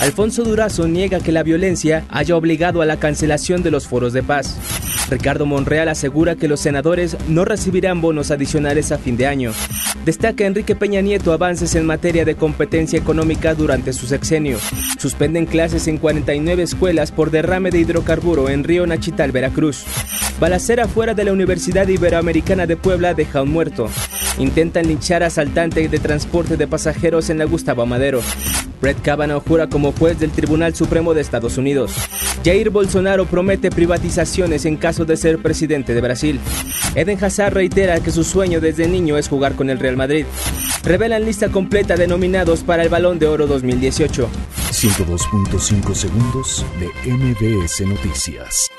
Alfonso Durazo niega que la violencia haya obligado a la cancelación de los foros de paz. Ricardo Monreal asegura que los senadores no recibirán bonos adicionales a fin de año. Destaca Enrique Peña Nieto avances en materia de competencia económica durante su sexenio. Suspenden clases en 49 escuelas por derrame de hidrocarburo en Río Nachital, Veracruz. Balacera fuera de la Universidad Iberoamericana de Puebla deja un muerto. Intentan linchar asaltante de transporte de pasajeros en la Gustavo Madero. Brett Kavanaugh jura como juez del Tribunal Supremo de Estados Unidos. Jair Bolsonaro promete privatizaciones en caso de ser presidente de Brasil. Eden Hazard reitera que su sueño desde niño es jugar con el Real Madrid. Revelan lista completa de nominados para el Balón de Oro 2018. 102.5 segundos de MBS Noticias.